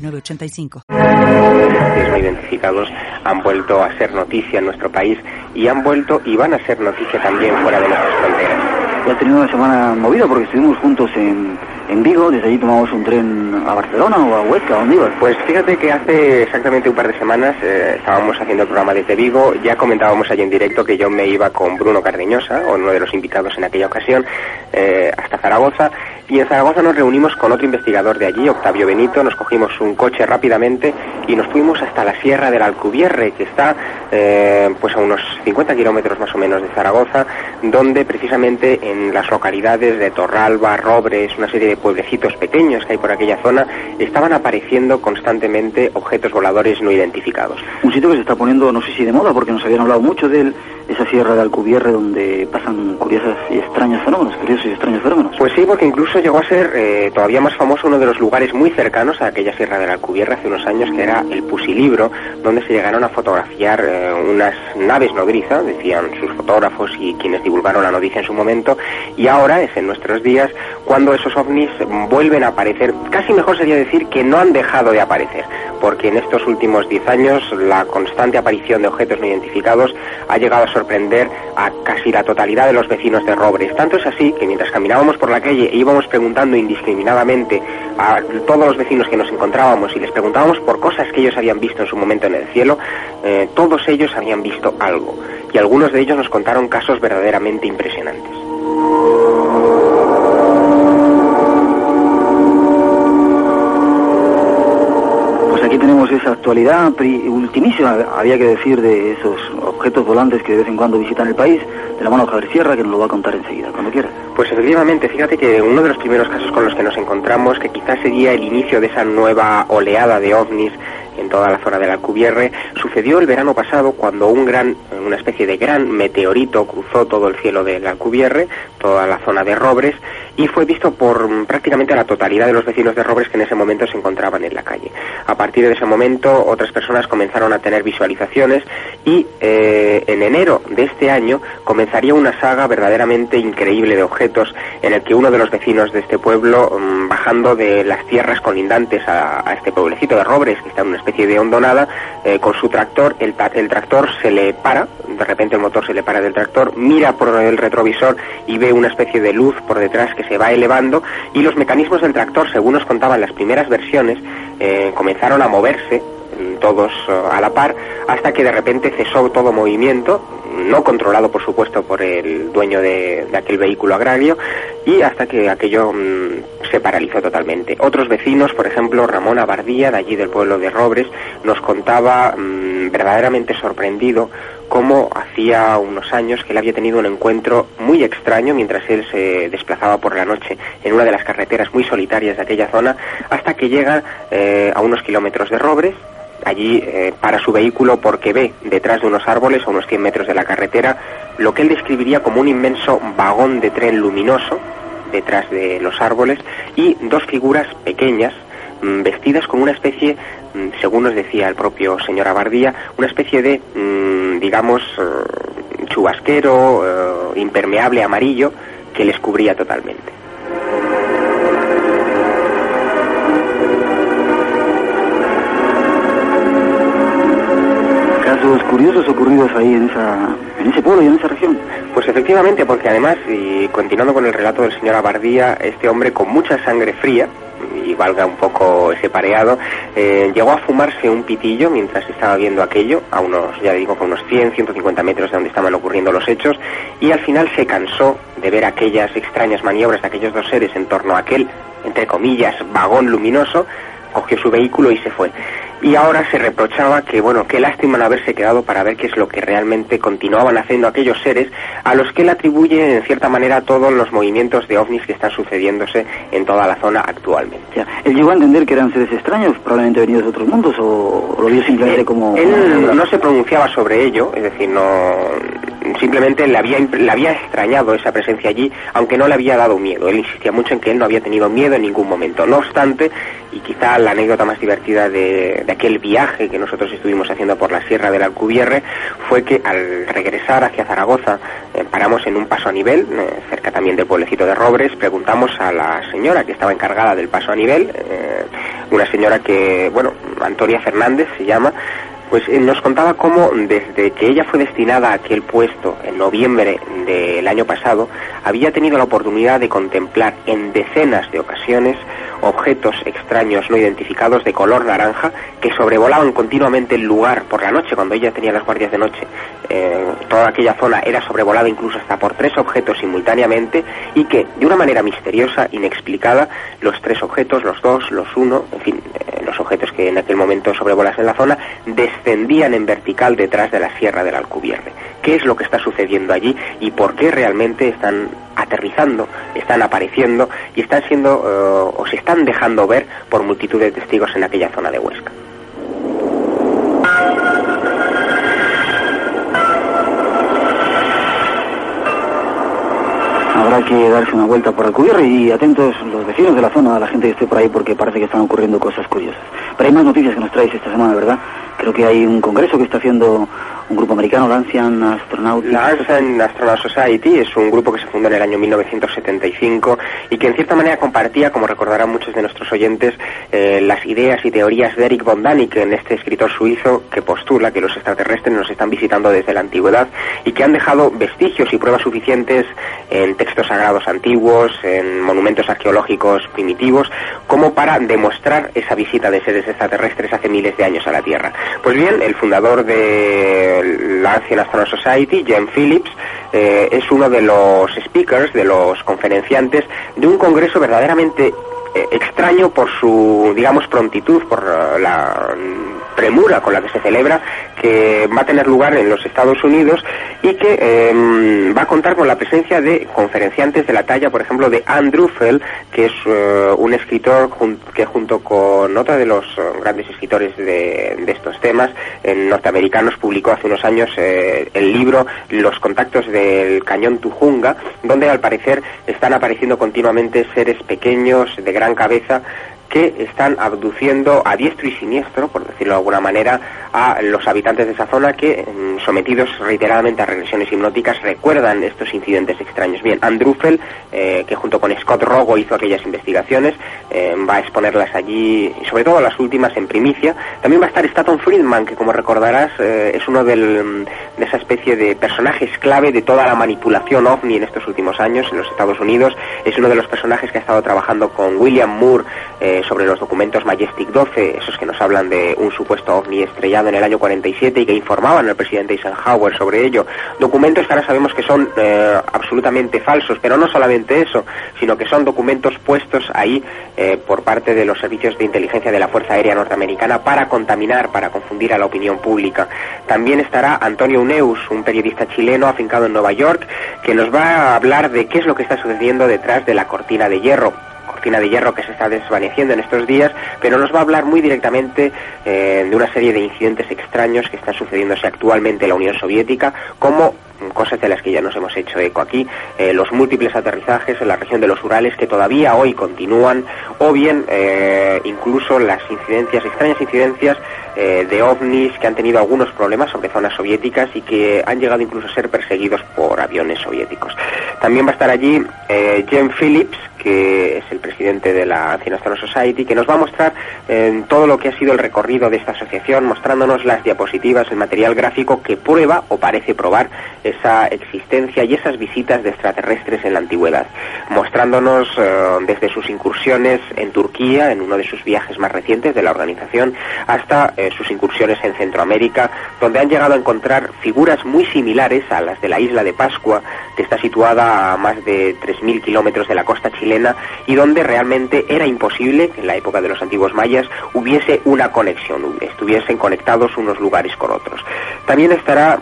985. no identificados han vuelto a ser noticia en nuestro país y han vuelto y van a ser noticia también fuera de nuestras fronteras. Ya ha tenido una semana movida porque estuvimos juntos en, en Vigo, desde allí tomamos un tren a Barcelona o a Huesca, ¿a dónde ibas? Pues fíjate que hace exactamente un par de semanas eh, estábamos haciendo el programa desde Vigo, ya comentábamos allí en directo que yo me iba con Bruno Cardeñosa, uno de los invitados en aquella ocasión, eh, hasta Zaragoza, y en Zaragoza nos reunimos con otro investigador de allí, Octavio Benito, nos cogimos un coche rápidamente y nos fuimos hasta la Sierra del Alcubierre, que está eh, pues a unos 50 kilómetros más o menos de Zaragoza, donde precisamente en las localidades de Torralba, Robres, una serie de pueblecitos pequeños que hay por aquella zona, estaban apareciendo constantemente objetos voladores no identificados. Un sitio que se está poniendo, no sé si de moda, porque nos habían hablado mucho de él, esa Sierra del Alcubierre donde pasan curiosas y extraños fenómenos, curiosos y extraños fenómenos. Pues sí, porque incluso llegó a ser eh, todavía más famoso uno de los lugares muy cercanos a aquella Sierra de la Alcubierra hace unos años, que era el Pusilibro, donde se llegaron a fotografiar eh, unas naves nodriza, decían sus fotógrafos y quienes divulgaron la noticia en su momento, y ahora es en nuestros días cuando esos ovnis vuelven a aparecer. Casi mejor sería decir que no han dejado de aparecer, porque en estos últimos 10 años la constante aparición de objetos no identificados ha llegado a sorprender a casi la totalidad de los vecinos de Robres. Tanto es así que mientras caminábamos por la calle e íbamos preguntando indiscriminadamente a todos los vecinos que nos encontrábamos y les preguntábamos por cosas que ellos habían visto en su momento en el cielo, eh, todos ellos habían visto algo. Y algunos de ellos nos contaron casos verdaderamente impresionantes. Tenemos esa actualidad ultimísima, había que decir, de esos objetos volantes que de vez en cuando visitan el país, de la mano de Javier Sierra, que nos lo va a contar enseguida, cuando quiera. Pues efectivamente, fíjate que uno de los primeros casos con los que nos encontramos, que quizás sería el inicio de esa nueva oleada de ovnis en toda la zona del Alcubierre, sucedió el verano pasado cuando un gran, una especie de gran meteorito cruzó todo el cielo del Alcubierre, toda la zona de Robres, y fue visto por prácticamente la totalidad de los vecinos de Robres que en ese momento se encontraban en la calle. A partir de ese momento, otras personas comenzaron a tener visualizaciones y eh, en enero de este año comenzaría una saga verdaderamente increíble de objetos en el que uno de los vecinos de este pueblo, mm, bajando de las tierras colindantes a, este pueblecito de Robres, que está en una especie de hondonada, eh, con su tractor, el, el tractor se le para, de repente el motor se le para del tractor, mira por el retrovisor y ve una especie de luz por detrás que se va elevando y los mecanismos del tractor, según nos contaban las primeras versiones, eh, comenzaron a moverse todos eh, a la par hasta que de repente cesó todo movimiento no controlado por supuesto por el dueño de, aquel vehículo agrario y hasta que aquello mm, se paralizó totalmente. Otros vecinos, por ejemplo Ramón Abardía, de allí del pueblo de Robres, nos contaba mm, verdaderamente sorprendido cómo hacía unos años que él había tenido un encuentro muy extraño mientras él se desplazaba por la noche en una de las carreteras muy solitarias de aquella zona, hasta que llega eh, a unos kilómetros de Robres, allí eh, para su vehículo porque ve detrás de unos árboles a unos 100 metros de la carretera lo que él describiría como un inmenso vagón de tren luminoso detrás de los árboles y dos figuras pequeñas mm, vestidas con una especie, mm, según nos decía el propio señor Abardía, una especie de, mm, digamos, eh, chubasquero, eh, impermeable amarillo que les cubría totalmente. Curiosos ocurridos ahí en, esa, ese pueblo y en esa región. Pues efectivamente, porque además, y continuando con el relato del señor Abardía, este hombre con mucha sangre fría, y valga un poco ese pareado, eh, llegó a fumarse un pitillo mientras estaba viendo aquello, a unos, ya digo, con unos 100, 150 metros de donde estaban ocurriendo los hechos, y al final se cansó de ver aquellas extrañas maniobras de aquellos dos seres en torno a aquel, entre comillas, vagón luminoso, cogió su vehículo y se fue. Y ahora se reprochaba que, bueno, qué lástima no haberse quedado para ver qué es lo que realmente continuaban haciendo aquellos seres a los que él atribuye, en cierta manera, todos los movimientos de ovnis que están sucediéndose en toda la zona actualmente. Ya. ¿Él llegó a entender que eran seres extraños, probablemente venidos de otros mundos, o, lo vio simplemente él, como... Él no se pronunciaba sobre ello, es decir, no simplemente le había, le había extrañado esa presencia allí, aunque no le había dado miedo. Él insistía mucho en que él no había tenido miedo en ningún momento. No obstante, y quizá la anécdota más divertida de, de aquel viaje que nosotros estuvimos haciendo por la Sierra del Alcubierre fue que al regresar hacia Zaragoza eh, paramos en un paso a nivel, eh, cerca también del pueblecito de Robres, preguntamos a la señora que estaba encargada del paso a nivel, eh, una señora que, bueno, Antonia Fernández se llama, pues eh, nos contaba cómo desde que ella fue destinada a aquel puesto en noviembre del año pasado, había tenido la oportunidad de contemplar en decenas de ocasiones objetos extraños no identificados de color naranja que sobrevolaban continuamente el lugar por la noche, cuando ella tenía las guardias de noche. Eh, toda aquella zona era sobrevolada incluso hasta por tres objetos simultáneamente y que, de una manera misteriosa, inexplicada, los tres objetos, los dos, los uno, en fin, objetos que en aquel momento sobrevolasen la zona, descendían en vertical detrás de la sierra del Alcubierre. ¿Qué es lo que está sucediendo allí y por qué realmente están aterrizando, están apareciendo y están siendo uh, o se están dejando ver por multitud de testigos en aquella zona de Huesca. Habrá que darse una vuelta por Alcubierre y atentos los vecinos de la zona, la gente que esté por ahí, porque parece que están ocurriendo cosas curiosas. Pero hay más noticias que nos traéis esta semana, ¿verdad? Creo que hay un congreso que está haciendo un grupo americano, la Ancient Astronaut. La Ancient Astronaut Society es un grupo que se fundó en el año 1975 y que en cierta manera compartía, como recordarán muchos de nuestros oyentes, eh, las ideas y teorías de Eric von Däniken, este escritor suizo que postula que los extraterrestres nos están visitando desde la antigüedad y que han dejado vestigios y pruebas suficientes en textos sagrados antiguos, en monumentos arqueológicos primitivos, como para demostrar esa visita de seres extraterrestres hace miles de años a la Tierra. Pues bien, el fundador de la Ancient Astronaut Society, Jen Phillips, eh, es uno de los speakers, de los conferenciantes de un congreso verdaderamente eh, extraño por su, digamos, prontitud, por uh, la premura con la que se celebra, que va a tener lugar en los Estados Unidos y que eh, va a contar con la presencia de conferenciantes de la talla, por ejemplo, de Andrew Fell, que es uh, un escritor que junto con otro de los uh, grandes escritores de, de estos temas norteamericanos publicó hace unos años eh, el libro Los contactos del cañón Tujunga, donde al parecer están apareciendo continuamente seres pequeños de gran cabeza que están abduciendo a diestro y siniestro, por decirlo de alguna manera, a los habitantes de esa zona que, sometidos reiteradamente a regresiones hipnóticas, recuerdan estos incidentes extraños. Bien, Andrew Fell, eh, que junto con Scott Rogo hizo aquellas investigaciones, eh, va a exponerlas allí, sobre todo las últimas en primicia. También va a estar Staton Friedman, que como recordarás eh, es uno del, de esa especie de personajes clave de toda la manipulación ovni en estos últimos años en los Estados Unidos. Es uno de los personajes que ha estado trabajando con William Moore sobre los documentos Majestic 12, esos que nos hablan de un supuesto ovni estrellado en el año 47 y que informaban al presidente Eisenhower sobre ello. Documentos que ahora sabemos que son eh, absolutamente falsos, pero no solamente eso, sino que son documentos puestos ahí eh, por parte de los servicios de inteligencia de la Fuerza Aérea Norteamericana para contaminar, para confundir a la opinión pública. También estará Antonio Uneus, un periodista chileno afincado en Nueva York, que nos va a hablar de qué es lo que está sucediendo detrás de la cortina de hierro cortina de hierro que se está desvaneciendo en estos días, pero nos va a hablar muy directamente eh, de una serie de incidentes extraños que están sucediéndose actualmente en la Unión Soviética, como cosas de las que ya nos hemos hecho eco aquí, eh, los múltiples aterrizajes en la región de los Urales que todavía hoy continúan, o bien eh, incluso las incidencias, extrañas incidencias de ovnis que han tenido algunos problemas sobre zonas soviéticas y que han llegado incluso a ser perseguidos por aviones soviéticos. También va a estar allí Jen Phillips, que es el de la Ancient Society, que nos va a mostrar eh, todo lo que ha sido el recorrido de esta asociación, mostrándonos las diapositivas, el material gráfico que prueba o parece probar esa existencia y esas visitas de extraterrestres en la antigüedad, mostrándonos eh, desde sus incursiones en Turquía, en uno de sus viajes más recientes de la organización, hasta eh, sus incursiones en Centroamérica, donde han llegado a encontrar figuras muy similares a las de la isla de Pascua, que está situada a más de 3.000 kilómetros de la costa chilena y donde realmente era imposible que en la época de los antiguos mayas hubiese una conexión, estuviesen conectados unos lugares con otros. También estará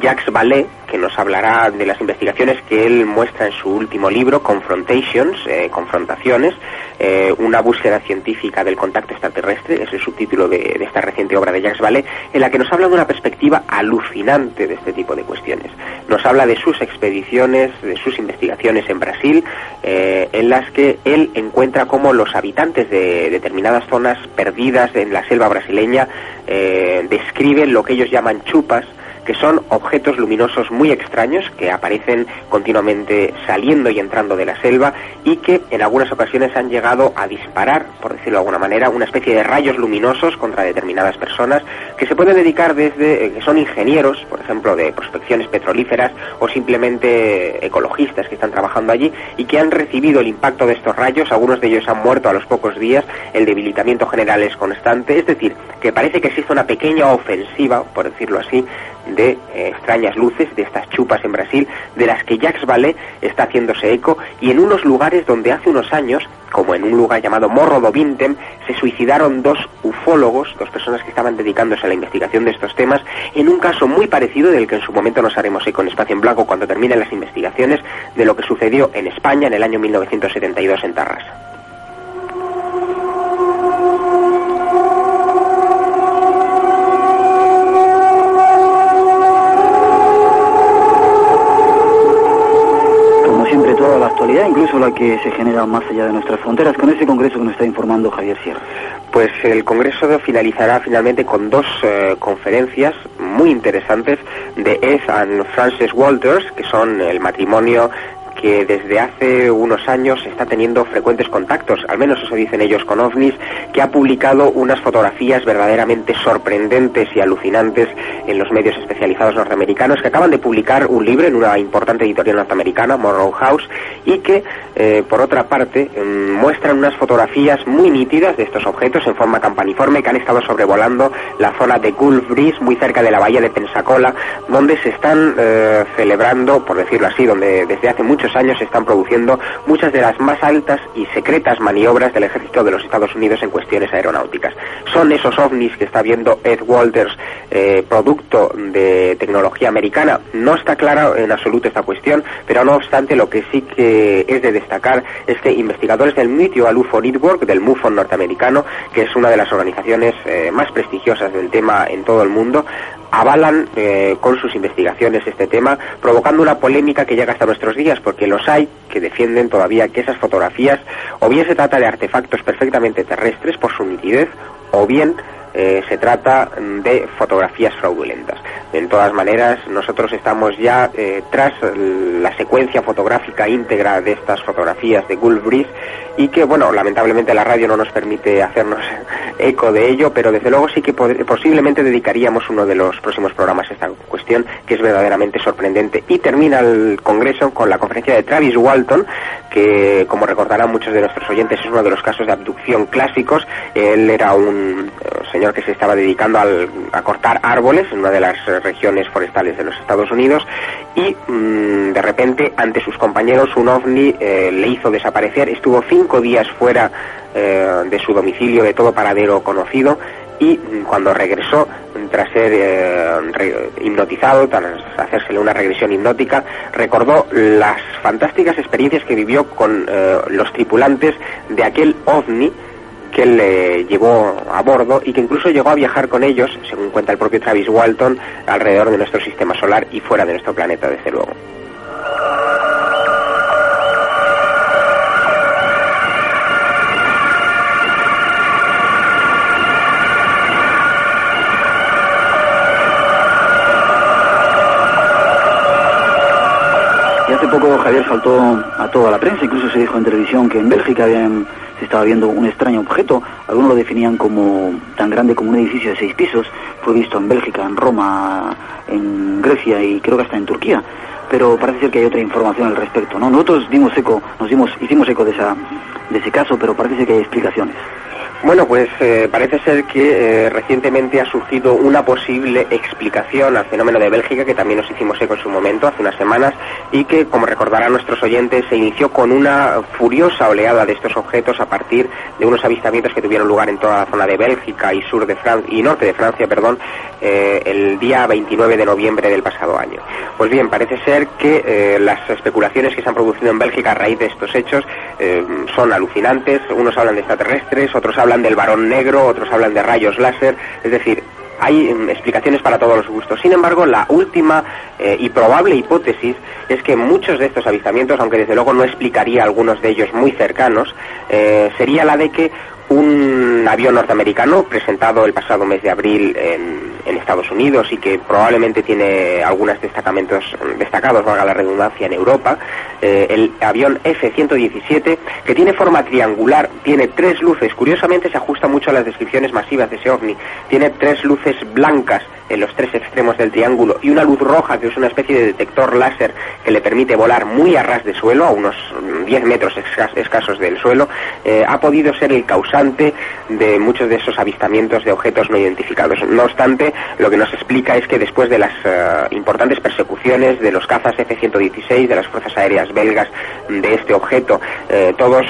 Jacques Vallée, que nos hablará de las investigaciones que él muestra en su último libro, Confrontations, eh, Confrontaciones, eh, una búsqueda científica del contacto extraterrestre, es el subtítulo de, esta reciente obra de Jacques Vallée, en la que nos habla de una perspectiva alucinante de este tipo de cuestiones. Nos habla de sus expediciones, de sus investigaciones en Brasil, eh, en las que él encuentra cómo los habitantes de determinadas zonas perdidas en la selva brasileña describen lo que ellos llaman chupas, que son objetos luminosos muy extraños que aparecen continuamente saliendo y entrando de la selva y que en algunas ocasiones han llegado a disparar, por decirlo de alguna manera, una especie de rayos luminosos contra determinadas personas que se pueden dedicar desde eh, que son ingenieros, por ejemplo, de prospecciones petrolíferas o simplemente ecologistas que están trabajando allí y que han recibido el impacto de estos rayos, algunos de ellos han muerto a los pocos días, el debilitamiento general es constante, es decir, que parece que existe una pequeña ofensiva, por decirlo así, de eh, extrañas luces, de estas chupas en Brasil, de las que Jacques Vallée está haciéndose eco, y en unos lugares donde hace unos años, como en un lugar llamado Morro do Vintem, se suicidaron dos ufólogos, dos personas que estaban dedicándose a la investigación de estos temas, en un caso muy parecido del que en su momento nos haremos eco en Espacio en Blanco cuando terminen las investigaciones de lo que sucedió en España en el año 1972 en Tarrasa. Actualidad, incluso la que se genera más allá de nuestras fronteras, con ese congreso que nos está informando Javier Sierra. Pues el congreso finalizará finalmente con dos eh, conferencias muy interesantes de Ed and Frances Walters, que son el matrimonio que desde hace unos años está teniendo frecuentes contactos, al menos eso dicen ellos con ovnis, que ha publicado unas fotografías verdaderamente sorprendentes y alucinantes en los medios especializados norteamericanos, que acaban de publicar un libro en una importante editorial norteamericana, Morrow House, y que, eh, por otra parte, mm, muestran unas fotografías muy nítidas de estos objetos en forma campaniforme que han estado sobrevolando la zona de Gulf Breeze, muy cerca de la bahía de Pensacola, donde se están eh, celebrando, por decirlo así, donde desde hace muchos años están produciendo muchas de las más altas y secretas maniobras del ejército de los Estados Unidos en cuestiones aeronáuticas. Son esos ovnis que está viendo Ed Walters, eh, producto de tecnología americana. No está clara en absoluto esta cuestión, pero no obstante lo que sí que es de destacar es que investigadores del Mutual UFO Network, del MUFON norteamericano, que es una de las organizaciones eh, más prestigiosas del tema en todo el mundo, avalan eh, con sus investigaciones este tema, provocando una polémica que llega hasta nuestros días, porque los hay que defienden todavía que esas fotografías o bien se trata de artefactos perfectamente terrestres por su nitidez, o bien eh, se trata de fotografías fraudulentas. De todas maneras, nosotros estamos ya eh, tras la secuencia fotográfica íntegra de estas fotografías de Gulf Breeze y que, bueno, lamentablemente la radio no nos permite hacernos eco de ello, pero desde luego sí que posiblemente dedicaríamos uno de los próximos programas a esta cuestión, que es verdaderamente sorprendente. Y termina el Congreso con la conferencia de Travis Walton, que, como recordarán muchos de nuestros oyentes, es uno de los casos de abducción clásicos. Él era un eh, que se estaba dedicando a cortar árboles en una de las regiones forestales de los Estados Unidos y mm, de repente ante sus compañeros un ovni eh, le hizo desaparecer, estuvo cinco días fuera eh, de su domicilio de todo paradero conocido y mm, cuando regresó tras ser eh, hipnotizado, tras hacérsele una regresión hipnótica, recordó las fantásticas experiencias que vivió con los tripulantes de aquel ovni que le llevó a bordo y que incluso llegó a viajar con ellos, según cuenta el propio Travis Walton, alrededor de nuestro sistema solar y fuera de nuestro planeta, desde luego. Y hace poco Javier saltó a toda la prensa, incluso se dijo en televisión que en Bélgica habían se estaba viendo un extraño objeto. Algunos lo definían como tan grande como un edificio de seis pisos. Fue visto en Bélgica, en Roma, en Grecia y creo que hasta en Turquía. Pero parece ser que hay otra información al respecto, ¿no? Nosotros dimos eco, nos dimos, hicimos eco de esa, de ese caso, pero parece ser que hay explicaciones. Bueno, pues eh, parece ser que eh, recientemente ha surgido una posible explicación al fenómeno de Bélgica, que también nos hicimos eco en su momento, hace unas semanas, y que, como recordarán nuestros oyentes, se inició con una furiosa oleada de estos objetos a partir de unos avistamientos que tuvieron lugar en toda la zona de Bélgica y sur de Francia y norte de Francia, perdón, eh, el día 29 de noviembre del pasado año. Pues bien, parece ser que las especulaciones que se han producido en Bélgica a raíz de estos hechos son alucinantes. Unos hablan de extraterrestres, otros hablan hablan del varón negro, otros hablan de rayos láser, es decir, hay mm, explicaciones para todos los gustos. Sin embargo, la última eh, y probable hipótesis es que muchos de estos avistamientos, aunque desde luego no explicaría algunos de ellos muy cercanos, eh, sería la de que un avión norteamericano presentado el pasado mes de abril en, Estados Unidos y que probablemente tiene algunos destacamentos destacados, valga la redundancia, en Europa, eh, el avión F-117, que tiene forma triangular, tiene tres luces, curiosamente se ajusta mucho a las descripciones masivas de ese ovni, tiene tres luces blancas en los tres extremos del triángulo y una luz roja que es una especie de detector láser que le permite volar muy a ras de suelo, a unos 10 metros escasos del suelo, eh, ha podido ser el causante de muchos de esos avistamientos de objetos no identificados. No obstante, lo que nos explica es que después de las eh, importantes persecuciones de los cazas F-116, de las fuerzas aéreas belgas de este objeto, eh, todos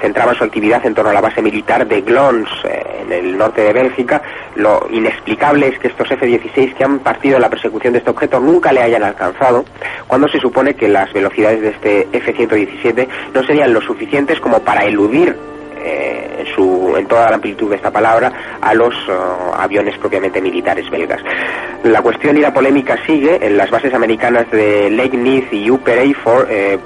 centraban su actividad en torno a la base militar de Glons, en el norte de Bélgica. Lo inexplicable es que estos 16 que han partido en la persecución de este objeto nunca le hayan alcanzado, cuando se supone que las velocidades de este F-117 no serían lo suficientes como para eludir eh, en, en toda la amplitud de esta palabra a los eh, aviones propiamente militares belgas. La cuestión y la polémica sigue en las bases americanas de Neath y Upper Eyford eh,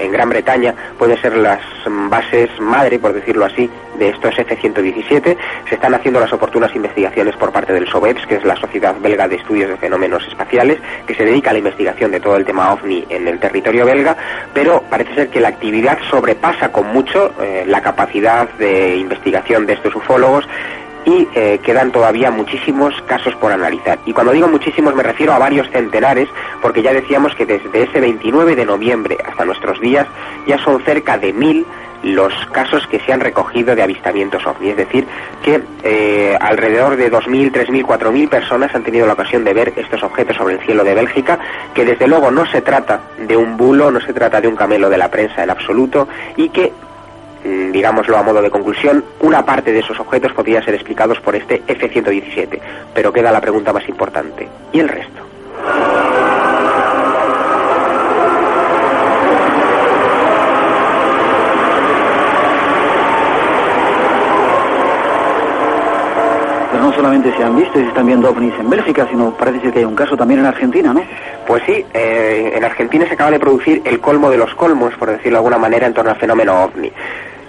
en Gran Bretaña pueden ser las bases madre, por decirlo así, de estos F-117. Se están haciendo las oportunas investigaciones por parte del SOBEPS, que es la Sociedad Belga de Estudios de Fenómenos Espaciales, que se dedica a la investigación de todo el tema OVNI en el territorio belga, pero parece ser que la actividad sobrepasa con mucho eh, la capacidad de investigación de estos ufólogos y eh, quedan todavía muchísimos casos por analizar. Y cuando digo muchísimos me refiero a varios centenares, porque ya decíamos que desde ese 29 de noviembre hasta nuestros días ya son cerca de mil los casos que se han recogido de avistamientos ovni. Es decir, que eh, alrededor de 2.000, 3.000, 4.000 personas han tenido la ocasión de ver estos objetos sobre el cielo de Bélgica, que desde luego no se trata de un bulo, no se trata de un camelo de la prensa en absoluto, y que digámoslo a modo de conclusión, una parte de esos objetos podría ser explicados por este F-117. Pero queda la pregunta más importante. ¿Y el resto? No solamente se han visto y se están viendo ovnis en Bélgica, sino parece ser que hay un caso también en Argentina, ¿no? Pues sí, eh, en Argentina se acaba de producir el colmo de los colmos, por decirlo de alguna manera, en torno al fenómeno ovni.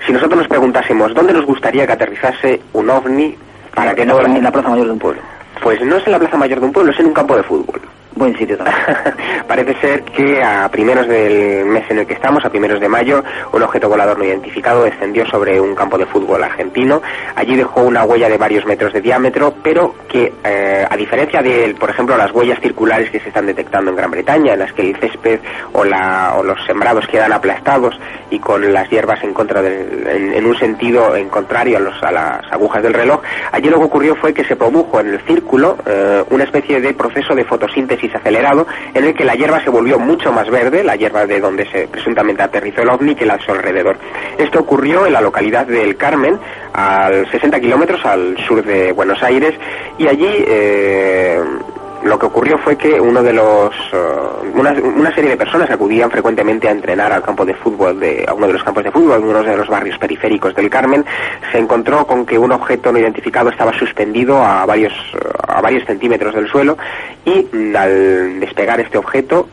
Si nosotros nos preguntásemos dónde nos gustaría que aterrizase un ovni para que no... En la plaza mayor de un pueblo. Pues no es en la plaza mayor de un pueblo, es en un campo de fútbol. Buen sitio. Parece ser que a primeros del mes en el que estamos, a primeros de mayo, un objeto volador no identificado descendió sobre un campo de fútbol argentino. Allí dejó una huella de varios metros de diámetro, pero que, eh, a diferencia de, por ejemplo, las huellas circulares que se están detectando en Gran Bretaña, en las que el césped o, la, o los sembrados quedan aplastados y con las hierbas en contra en, un sentido en contrario a, los, a las agujas del reloj, allí lo que ocurrió fue que se produjo en el círculo eh, una especie de proceso de fotosíntesis acelerado en el que la hierba se volvió mucho más verde, la hierba de donde se presuntamente aterrizó el ovni, que la su alrededor. Esto ocurrió en la localidad del Carmen, al 60 kilómetros al sur de Buenos Aires, y allí eh, lo que ocurrió fue que uno de los uh, una, serie de personas acudían frecuentemente a entrenar al campo de fútbol de a uno de los campos de fútbol de uno de los barrios periféricos del Carmen. Se encontró con que un objeto no identificado estaba suspendido a varios a varios centímetros del suelo y mm, al despegar este objeto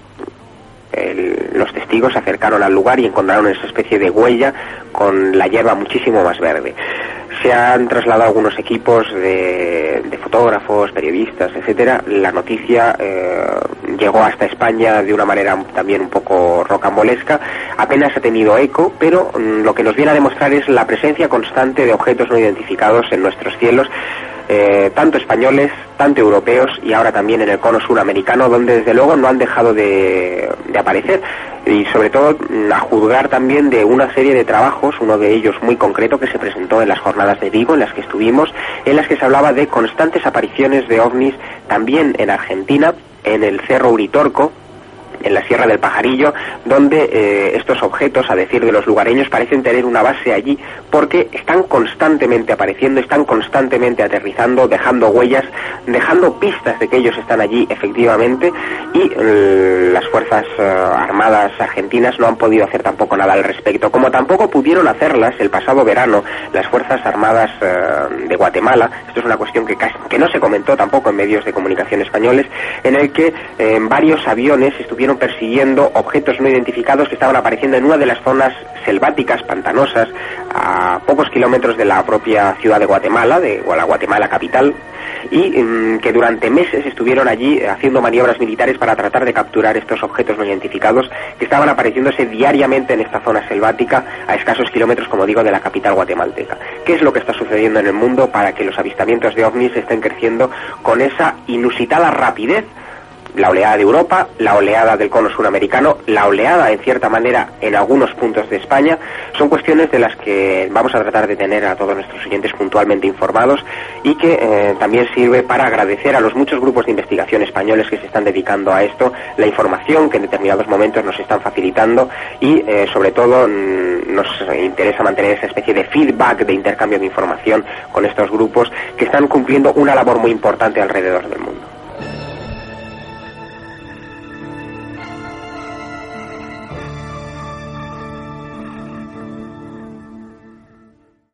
los testigos se acercaron al lugar y encontraron esa especie de huella con la hierba muchísimo más verde se han trasladado algunos equipos de, fotógrafos, periodistas, etcétera. La noticia eh, llegó hasta España de una manera también un poco rocambolesca. Apenas ha tenido eco, pero mm, lo que nos viene a demostrar es la presencia constante de objetos no identificados en nuestros cielos eh, tanto españoles, tanto europeos y ahora también en el cono suramericano, donde desde luego no han dejado de, aparecer. Y sobre todo mm, a juzgar también de una serie de trabajos, uno de ellos muy concreto que se presentó en las jornadas de Vigo, en las que estuvimos, en las que se hablaba de constantes apariciones de ovnis también en Argentina, en el Cerro Uritorco, en la Sierra del Pajarillo, donde eh, estos objetos, a decir de los lugareños, parecen tener una base allí porque están constantemente apareciendo, están constantemente aterrizando, dejando huellas, dejando pistas de que ellos están allí efectivamente y eh, las Fuerzas eh, Armadas argentinas no han podido hacer tampoco nada al respecto, como tampoco pudieron hacerlas el pasado verano las Fuerzas Armadas de Guatemala, esto es una cuestión que, que no se comentó tampoco en medios de comunicación españoles, en el que varios aviones estuvieron persiguiendo objetos no identificados que estaban apareciendo en una de las zonas selváticas, pantanosas, a pocos kilómetros de la propia ciudad de Guatemala, de la Guatemala capital, y mm, que durante meses estuvieron allí haciendo maniobras militares para tratar de capturar estos objetos no identificados que estaban apareciéndose diariamente en esta zona selvática a escasos kilómetros, como digo, de la capital guatemalteca. ¿Qué es lo que está sucediendo en el mundo para que los avistamientos de ovnis estén creciendo con esa inusitada rapidez la oleada de Europa, la oleada del cono suramericano, la oleada, en cierta manera, en algunos puntos de España, son cuestiones de las que vamos a tratar de tener a todos nuestros oyentes puntualmente informados y que eh, también sirve para agradecer a los muchos grupos de investigación españoles que se están dedicando a esto, la información que en determinados momentos nos están facilitando y, eh, sobre todo, mm, nos interesa mantener esa especie de feedback, de intercambio de información con estos grupos que están cumpliendo una labor muy importante alrededor del mundo.